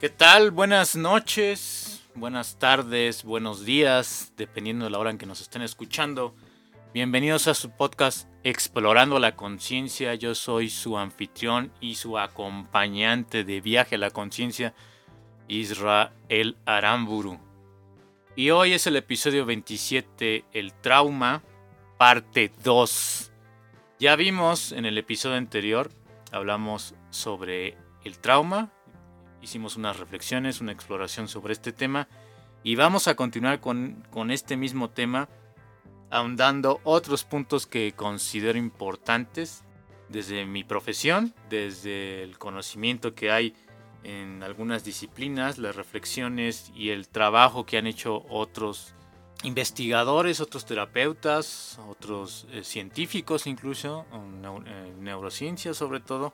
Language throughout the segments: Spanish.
¿Qué tal? Buenas noches, buenas tardes, buenos días, dependiendo de la hora en que nos estén escuchando. Bienvenidos a su podcast Explorando la Conciencia. Yo soy su anfitrión y su acompañante de viaje a la conciencia, Israel Aramburu. Y hoy es el episodio 27, El trauma, parte 2. Ya vimos en el episodio anterior, hablamos sobre el trauma, hicimos unas reflexiones, una exploración sobre este tema y vamos a continuar con, con este mismo tema ahondando otros puntos que considero importantes desde mi profesión, desde el conocimiento que hay en algunas disciplinas, las reflexiones y el trabajo que han hecho otros investigadores, otros terapeutas, otros eh, científicos incluso, en neurociencia sobre todo,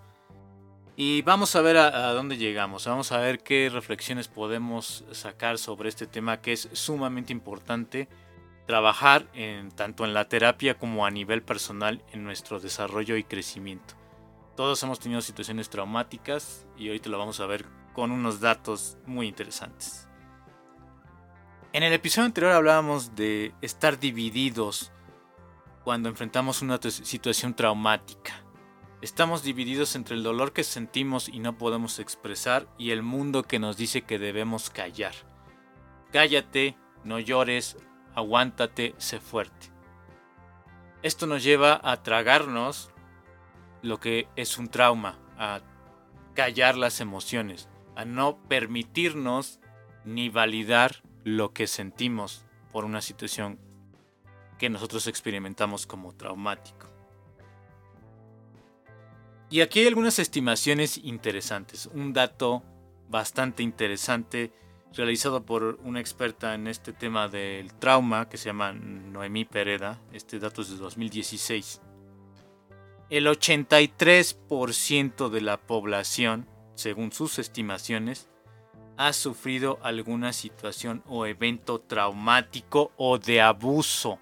y vamos a ver a, dónde llegamos, vamos a ver qué reflexiones podemos sacar sobre este tema que es sumamente importante trabajar tanto en la terapia como a nivel personal en nuestro desarrollo y crecimiento. Todos hemos tenido situaciones traumáticas y ahorita lo vamos a ver con unos datos muy interesantes. En el episodio anterior hablábamos de estar divididos cuando enfrentamos una situación traumática. Estamos divididos entre el dolor que sentimos y no podemos expresar y el mundo que nos dice que debemos callar. Cállate, no llores, aguántate, sé fuerte. Esto nos lleva a tragarnos lo que es un trauma, a callar las emociones, a no permitirnos ni validar lo que sentimos por una situación que nosotros experimentamos como traumático. Y aquí hay algunas estimaciones interesantes. Un dato bastante interesante realizado por una experta en este tema del trauma que se llama Noemí Pereda. Este dato es de 2016. El 83% de la población, según sus estimaciones, ha sufrido alguna situación o evento traumático o de abuso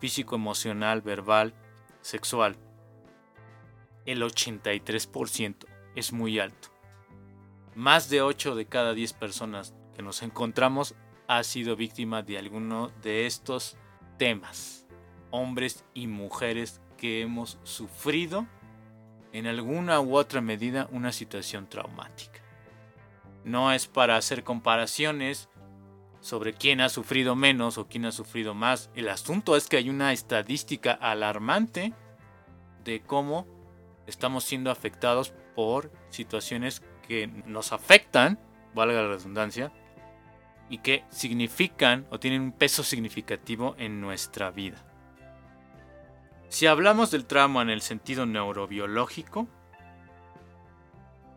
físico, emocional, verbal, sexual el 83% es muy alto. Más de 8 de cada 10 personas que nos encontramos ha sido víctima de alguno de estos temas. Hombres y mujeres que hemos sufrido en alguna u otra medida una situación traumática. No es para hacer comparaciones sobre quién ha sufrido menos o quién ha sufrido más. El asunto es que hay una estadística alarmante de cómo estamos siendo afectados por situaciones que nos afectan, valga la redundancia, y que significan o tienen un peso significativo en nuestra vida. Si hablamos del trauma en el sentido neurobiológico,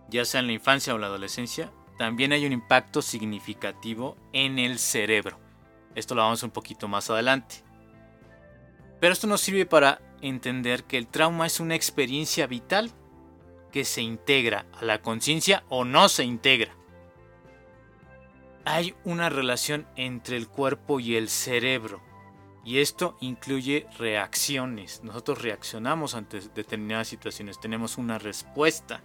ya sea en la infancia o la adolescencia, también hay un impacto significativo en el cerebro. Esto lo vamos un poquito más adelante. Pero esto nos sirve para entender que el trauma es una experiencia vital que se integra a la conciencia o no se integra. Hay una relación entre el cuerpo y el cerebro y esto incluye reacciones. Nosotros reaccionamos ante determinadas situaciones, tenemos una respuesta.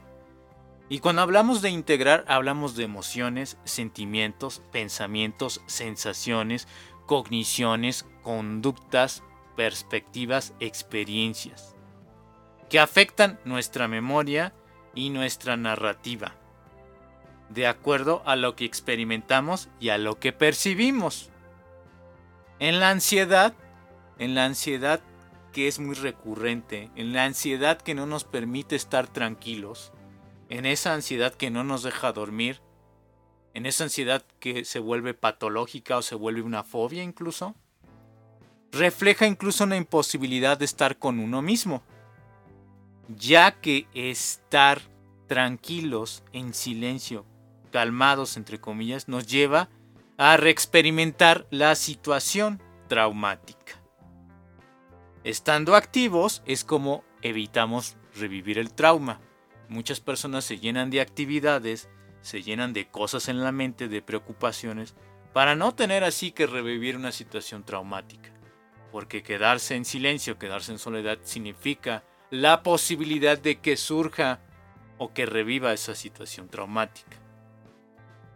Y cuando hablamos de integrar, hablamos de emociones, sentimientos, pensamientos, sensaciones, cogniciones, conductas, perspectivas, experiencias, que afectan nuestra memoria y nuestra narrativa, de acuerdo a lo que experimentamos y a lo que percibimos. En la ansiedad, en la ansiedad que es muy recurrente, en la ansiedad que no nos permite estar tranquilos, en esa ansiedad que no nos deja dormir, en esa ansiedad que se vuelve patológica o se vuelve una fobia incluso, refleja incluso una imposibilidad de estar con uno mismo, ya que estar tranquilos, en silencio, calmados, entre comillas, nos lleva a reexperimentar la situación traumática. Estando activos es como evitamos revivir el trauma. Muchas personas se llenan de actividades, se llenan de cosas en la mente, de preocupaciones, para no tener así que revivir una situación traumática porque quedarse en silencio, quedarse en soledad significa la posibilidad de que surja o que reviva esa situación traumática.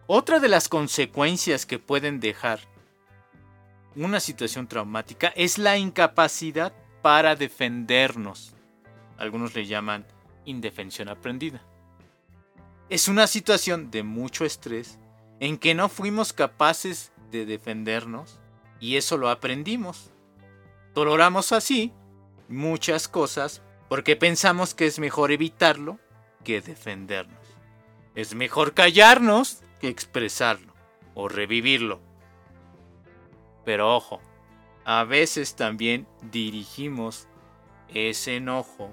Otra de las consecuencias que pueden dejar una situación traumática es la incapacidad para defendernos. Algunos le llaman indefensión aprendida. Es una situación de mucho estrés en que no fuimos capaces de defendernos y eso lo aprendimos. Toleramos así muchas cosas porque pensamos que es mejor evitarlo que defendernos. Es mejor callarnos que expresarlo o revivirlo. Pero ojo, a veces también dirigimos ese enojo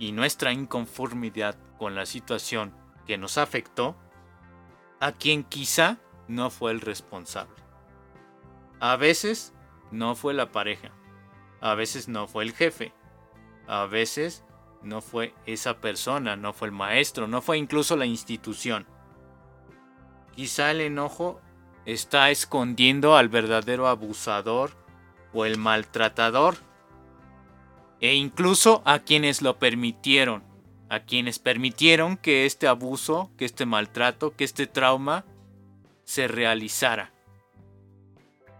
y nuestra inconformidad con la situación que nos afectó a quien quizá no fue el responsable. A veces no fue la pareja, a veces no fue el jefe, a veces no fue esa persona, no fue el maestro, no fue incluso la institución. Quizá el enojo está escondiendo al verdadero abusador o el maltratador e incluso a quienes lo permitieron, a quienes permitieron que este abuso, que este maltrato, que este trauma se realizara.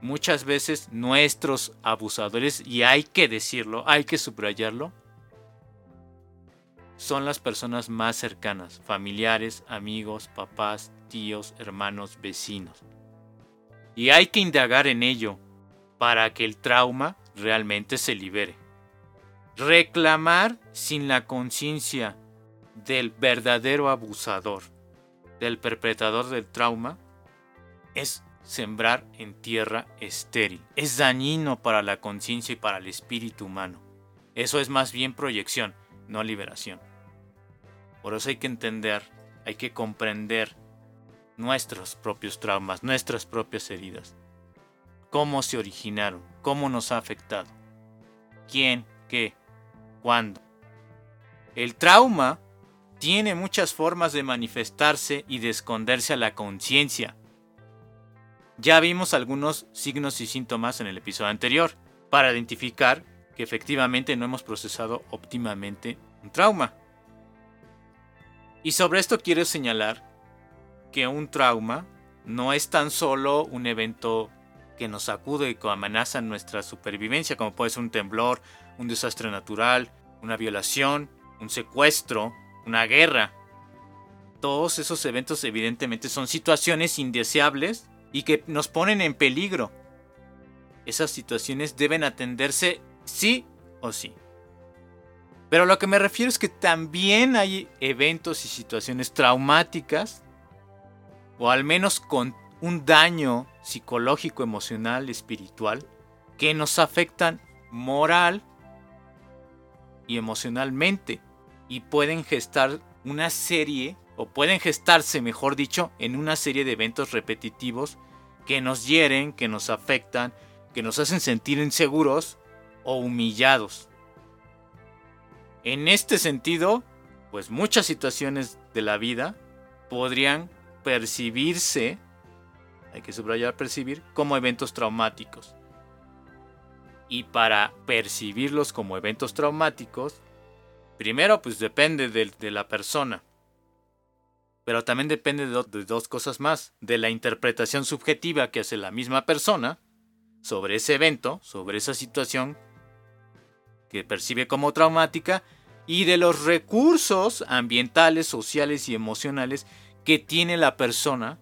Muchas veces nuestros abusadores, y hay que decirlo, hay que subrayarlo, son las personas más cercanas, familiares, amigos, papás, tíos, hermanos, vecinos. Y hay que indagar en ello para que el trauma realmente se libere. Reclamar sin la conciencia del verdadero abusador, del perpetrador del trauma, es sembrar en tierra estéril. Es dañino para la conciencia y para el espíritu humano. Eso es más bien proyección, no liberación. Por eso hay que entender, hay que comprender nuestros propios traumas, nuestras propias heridas. Cómo se originaron, cómo nos ha afectado. ¿Quién? ¿Qué? ¿Cuándo? El trauma tiene muchas formas de manifestarse y de esconderse a la conciencia. Ya vimos algunos signos y síntomas en el episodio anterior para identificar que efectivamente no hemos procesado óptimamente un trauma. Y sobre esto quiero señalar que un trauma no es tan solo un evento que nos sacude y que amenaza nuestra supervivencia, como puede ser un temblor, un desastre natural, una violación, un secuestro, una guerra. Todos esos eventos evidentemente son situaciones indeseables y que nos ponen en peligro. Esas situaciones deben atenderse sí o sí. Pero lo que me refiero es que también hay eventos y situaciones traumáticas, o al menos con un daño psicológico, emocional, espiritual, que nos afectan moral y emocionalmente y pueden gestar una serie o pueden gestarse, mejor dicho, en una serie de eventos repetitivos que nos hieren, que nos afectan, que nos hacen sentir inseguros o humillados. En este sentido, pues muchas situaciones de la vida podrían percibirse, hay que subrayar percibir, como eventos traumáticos. Y para percibirlos como eventos traumáticos, primero pues depende de, la persona. Pero también depende de, dos cosas más. De la interpretación subjetiva que hace la misma persona sobre ese evento, sobre esa situación que percibe como traumática, y de los recursos ambientales, sociales y emocionales que tiene la persona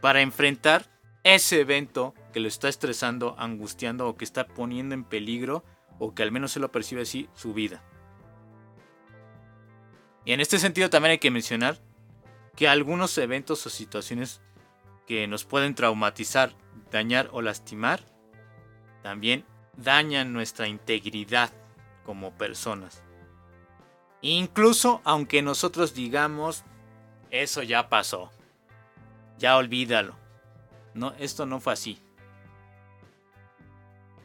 para enfrentar ese evento que lo está estresando, angustiando o que está poniendo en peligro o que al menos se lo percibe así su vida. Y en este sentido también hay que mencionar que algunos eventos o situaciones que nos pueden traumatizar, dañar o lastimar, también dañan nuestra integridad como personas. Incluso aunque nosotros digamos, eso ya pasó, ya olvídalo. No, esto no fue así.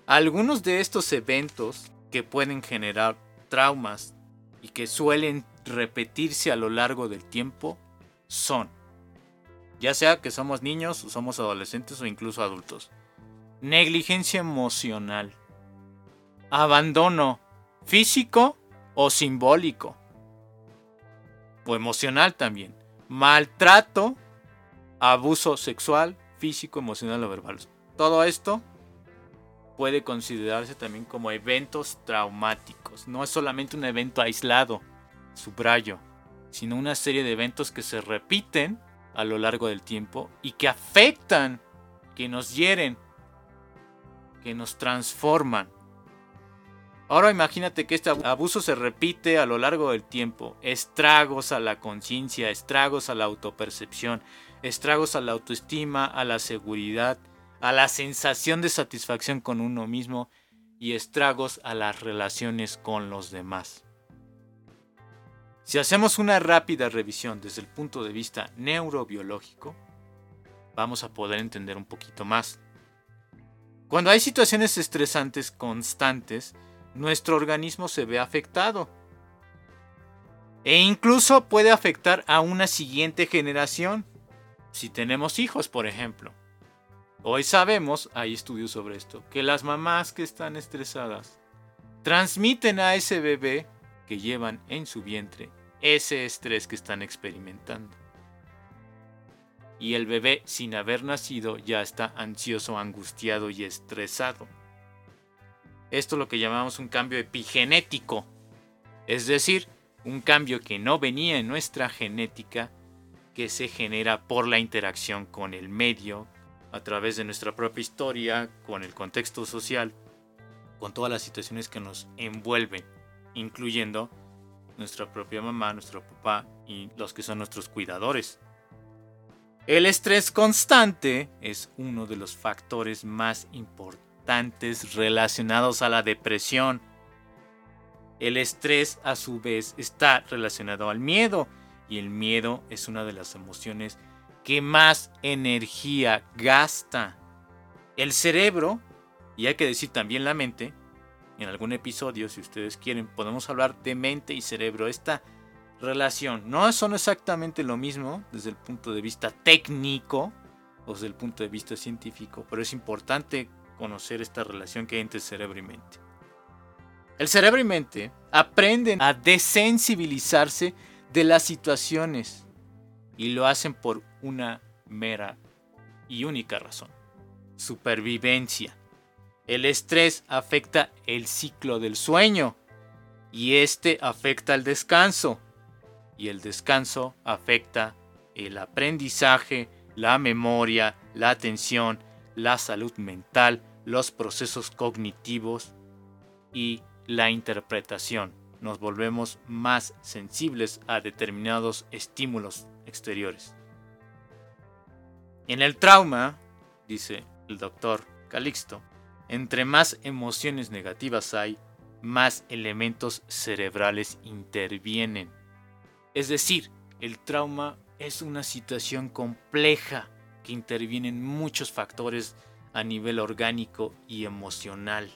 Algunos de estos eventos que pueden generar traumas y que suelen repetirse a lo largo del tiempo son, ya sea que somos niños o somos adolescentes o incluso adultos, negligencia emocional, abandono físico o simbólico, o emocional también, maltrato abuso sexual, físico, emocional o verbal. Todo esto puede considerarse también como eventos traumáticos. No es solamente un evento aislado, subrayo, sino una serie de eventos que se repiten a lo largo del tiempo y que afectan, que nos hieren, que nos transforman. Ahora imagínate que este abuso se repite a lo largo del tiempo. Estragos a la conciencia, estragos a la autopercepción, estragos a la autoestima, a la seguridad, a la sensación de satisfacción con uno mismo y estragos a las relaciones con los demás. Si hacemos una rápida revisión desde el punto de vista neurobiológico, vamos a poder entender un poquito más. Cuando hay situaciones estresantes constantes, nuestro organismo se ve afectado. E incluso puede afectar a una siguiente generación, si tenemos hijos, por ejemplo. Hoy sabemos, hay estudios sobre esto, que las mamás que están estresadas transmiten a ese bebé que llevan en su vientre ese estrés que están experimentando. Y el bebé sin haber nacido ya está ansioso, angustiado y estresado. Esto es lo que llamamos un cambio epigenético, es decir, un cambio que no venía en nuestra genética, que se genera por la interacción con el medio, a través de nuestra propia historia, con el contexto social, con todas las situaciones que nos envuelven, incluyendo nuestra propia mamá, nuestro papá y los que son nuestros cuidadores. El estrés constante es uno de los factores más importantes relacionados a la depresión. El estrés a su vez está relacionado al miedo y el miedo es una de las emociones que más energía gasta. El cerebro, y hay que decir también la mente, en algún episodio, si ustedes quieren, podemos hablar de mente y cerebro. Esta relación no son exactamente lo mismo desde el punto de vista técnico o desde el punto de vista científico, pero es importante conocer esta relación que hay entre cerebro y mente. El cerebro y mente aprenden a desensibilizarse de las situaciones y lo hacen por una mera y única razón, supervivencia. El estrés afecta el ciclo del sueño y este afecta el descanso y el descanso afecta el aprendizaje, la memoria, la atención, la salud mental, los procesos cognitivos y la interpretación. Nos volvemos más sensibles a determinados estímulos exteriores. En el trauma, dice el doctor Calixto, entre más emociones negativas hay, más elementos cerebrales intervienen. Es decir, el trauma es una situación compleja que intervienen muchos factores a nivel orgánico y emocional.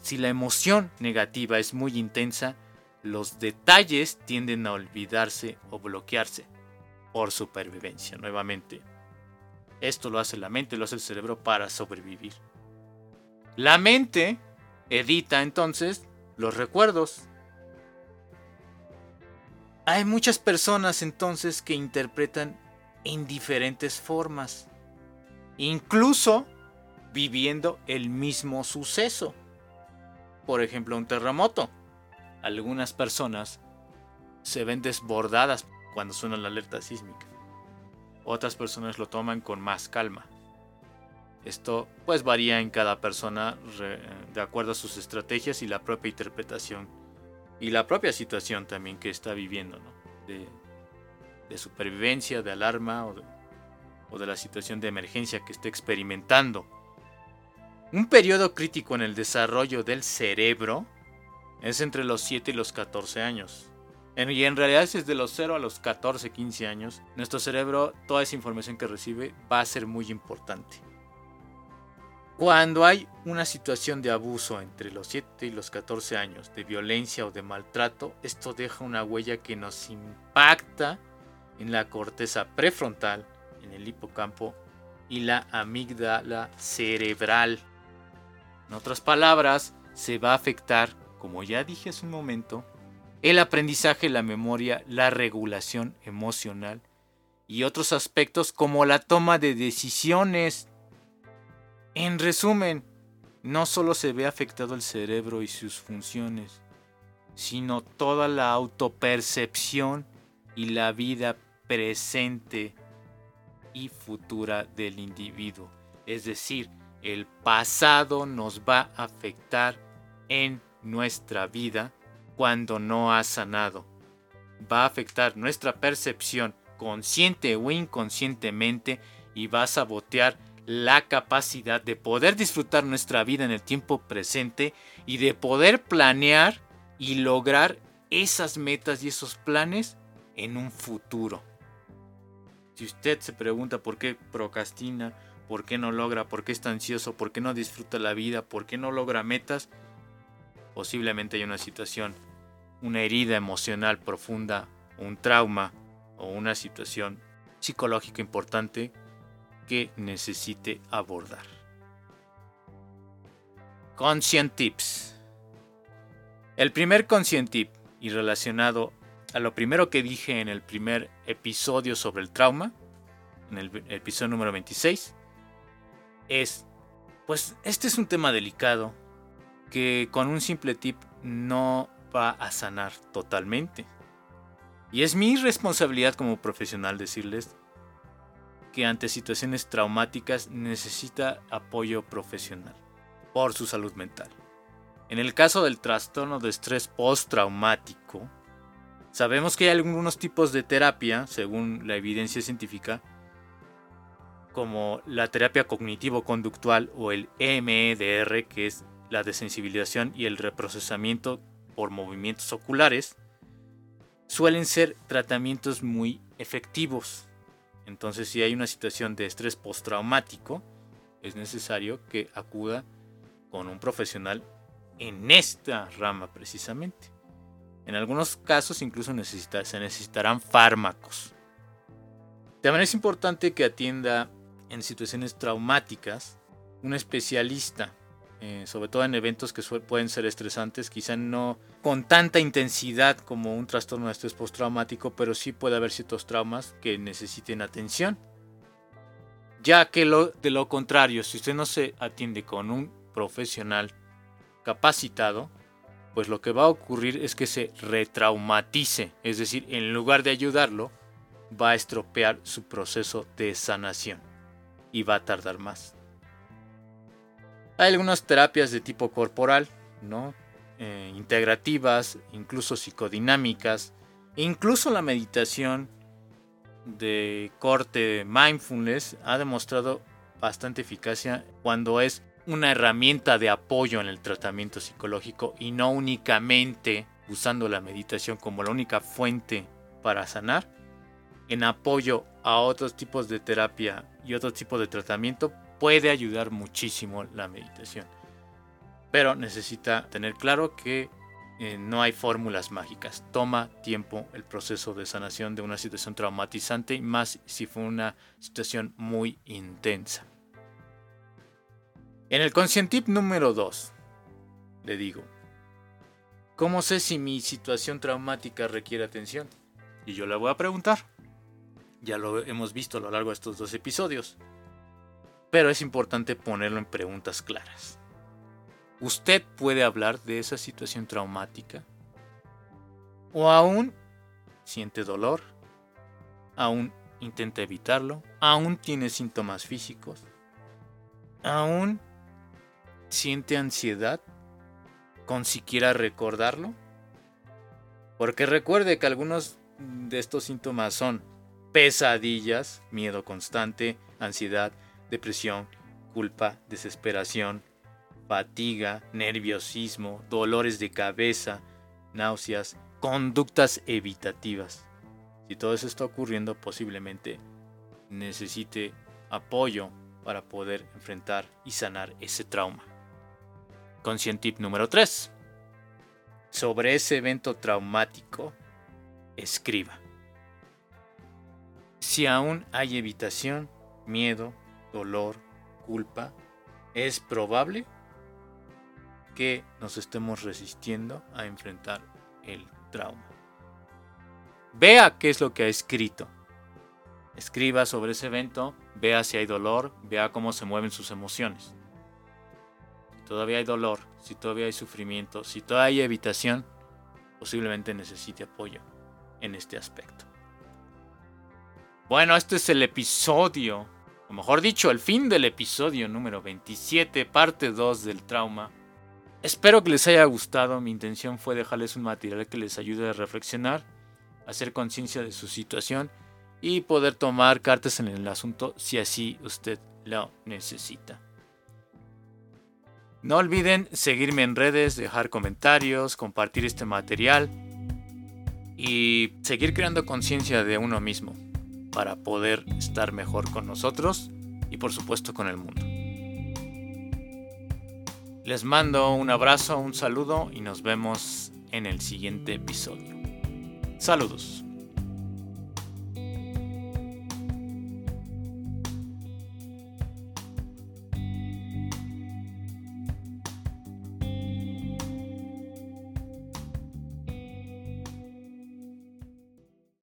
Si la emoción negativa es muy intensa, los detalles tienden a olvidarse o bloquearse por supervivencia nuevamente. Esto lo hace la mente, lo hace el cerebro para sobrevivir. La mente edita entonces los recuerdos. Hay muchas personas entonces que interpretan en diferentes formas, incluso viviendo el mismo suceso. Por ejemplo, un terremoto algunas personas se ven desbordadas cuando suena la alerta sísmica. Otras personas lo toman con más calma. Esto pues varía en cada persona de acuerdo a sus estrategias y la propia interpretación y la propia situación también que está viviendo, de, supervivencia, de alarma o de, o de la situación de emergencia que esté experimentando. Un periodo crítico en el desarrollo del cerebro es entre los 7 y los 14 años. Y en realidad es desde los 0 a los 14, 15 años. Nuestro cerebro, toda esa información que recibe va a ser muy importante. Cuando hay una situación de abuso entre los 7 y los 14 años, de violencia o de maltrato, esto deja una huella que nos impacta en la corteza prefrontal, en el hipocampo y la amígdala cerebral. En otras palabras, se va a afectar como ya dije hace un momento, el aprendizaje, la memoria, la regulación emocional y otros aspectos como la toma de decisiones. En resumen, no solo se ve afectado el cerebro y sus funciones, sino toda la autopercepción y la vida presente y futura del individuo. Es decir, el pasado nos va a afectar en nuestra vida cuando no ha sanado. Va a afectar nuestra percepción consciente o inconscientemente y va a sabotear la capacidad de poder disfrutar nuestra vida en el tiempo presente y de poder planear y lograr esas metas y esos planes en un futuro. Si usted se pregunta por qué procrastina, por qué no logra, por qué está ansioso, por qué no disfruta la vida, por qué no logra metas, posiblemente hay una situación, una herida emocional profunda, un trauma o una situación psicológica importante que necesite abordar. Conscient Tips. El primer Conscient Tip y relacionado a lo primero que dije en el primer episodio sobre el trauma, en el episodio número 26, es, pues este es un tema delicado que con un simple tip no va a sanar totalmente. Y es mi responsabilidad como profesional decirles que ante situaciones traumáticas necesita apoyo profesional por su salud mental. En el caso del trastorno de estrés postraumático, sabemos que hay algunos tipos de terapia, según la evidencia científica, como la terapia cognitivo-conductual o el EMDR, que es la desensibilización y el reprocesamiento por movimientos oculares, suelen ser tratamientos muy efectivos. Entonces, si hay una situación de estrés postraumático, es necesario que acuda con un profesional en esta rama precisamente. En algunos casos incluso se necesitarán fármacos. También es importante que atienda en situaciones traumáticas un especialista eh, sobre todo en eventos que pueden ser estresantes, quizá no con tanta intensidad como un trastorno de estrés postraumático, pero sí puede haber ciertos traumas que necesiten atención. Ya que de lo contrario, si usted no se atiende con un profesional capacitado, pues lo que va a ocurrir es que se retraumatice, es decir, en lugar de ayudarlo, va a estropear su proceso de sanación y va a tardar más. Hay algunas terapias de tipo corporal, ¿no? Eh, integrativas, incluso psicodinámicas, incluso la meditación de corte mindfulness ha demostrado bastante eficacia cuando es una herramienta de apoyo en el tratamiento psicológico y no únicamente usando la meditación como la única fuente para sanar, en apoyo a otros tipos de terapia y otros tipos de tratamiento puede ayudar muchísimo la meditación. Pero necesita tener claro que eh, no hay fórmulas mágicas. Toma tiempo el proceso de sanación de una situación traumatizante, más si fue una situación muy intensa. En el conscientip número 2, le digo, ¿cómo sé si mi situación traumática requiere atención? Y yo le voy a preguntar. Ya lo hemos visto a lo largo de estos dos episodios pero es importante ponerlo en preguntas claras. ¿Usted puede hablar de esa situación traumática? ¿O aún siente dolor? ¿Aún intenta evitarlo? ¿Aún tiene síntomas físicos? ¿Aún siente ansiedad con siquiera recordarlo? Porque recuerde que algunos de estos síntomas son pesadillas, miedo constante, ansiedad, depresión, culpa, desesperación, fatiga, nerviosismo, dolores de cabeza, náuseas, conductas evitativas. Si todo eso está ocurriendo, posiblemente necesite apoyo para poder enfrentar y sanar ese trauma. Conscientip número 3. Sobre ese evento traumático, escriba. Si aún hay evitación, miedo, dolor, culpa, es probable que nos estemos resistiendo a enfrentar el trauma. Vea qué es lo que ha escrito. escriba sobre ese evento, vea si hay dolor, vea cómo se mueven sus emociones. Si todavía hay dolor, si todavía hay sufrimiento, si todavía hay evitación, posiblemente necesite apoyo en este aspecto. Bueno, este es el episodio, mejor dicho, el fin del episodio número 27, parte 2 del trauma. Espero que les haya gustado, mi intención fue dejarles un material que les ayude a reflexionar, hacer conciencia de su situación y poder tomar cartas en el asunto si así usted lo necesita. No olviden seguirme en redes, dejar comentarios, compartir este material y seguir creando conciencia de uno mismo para poder estar mejor con nosotros y por supuesto con el mundo. Les mando un abrazo, un saludo y nos vemos en el siguiente episodio. Saludos.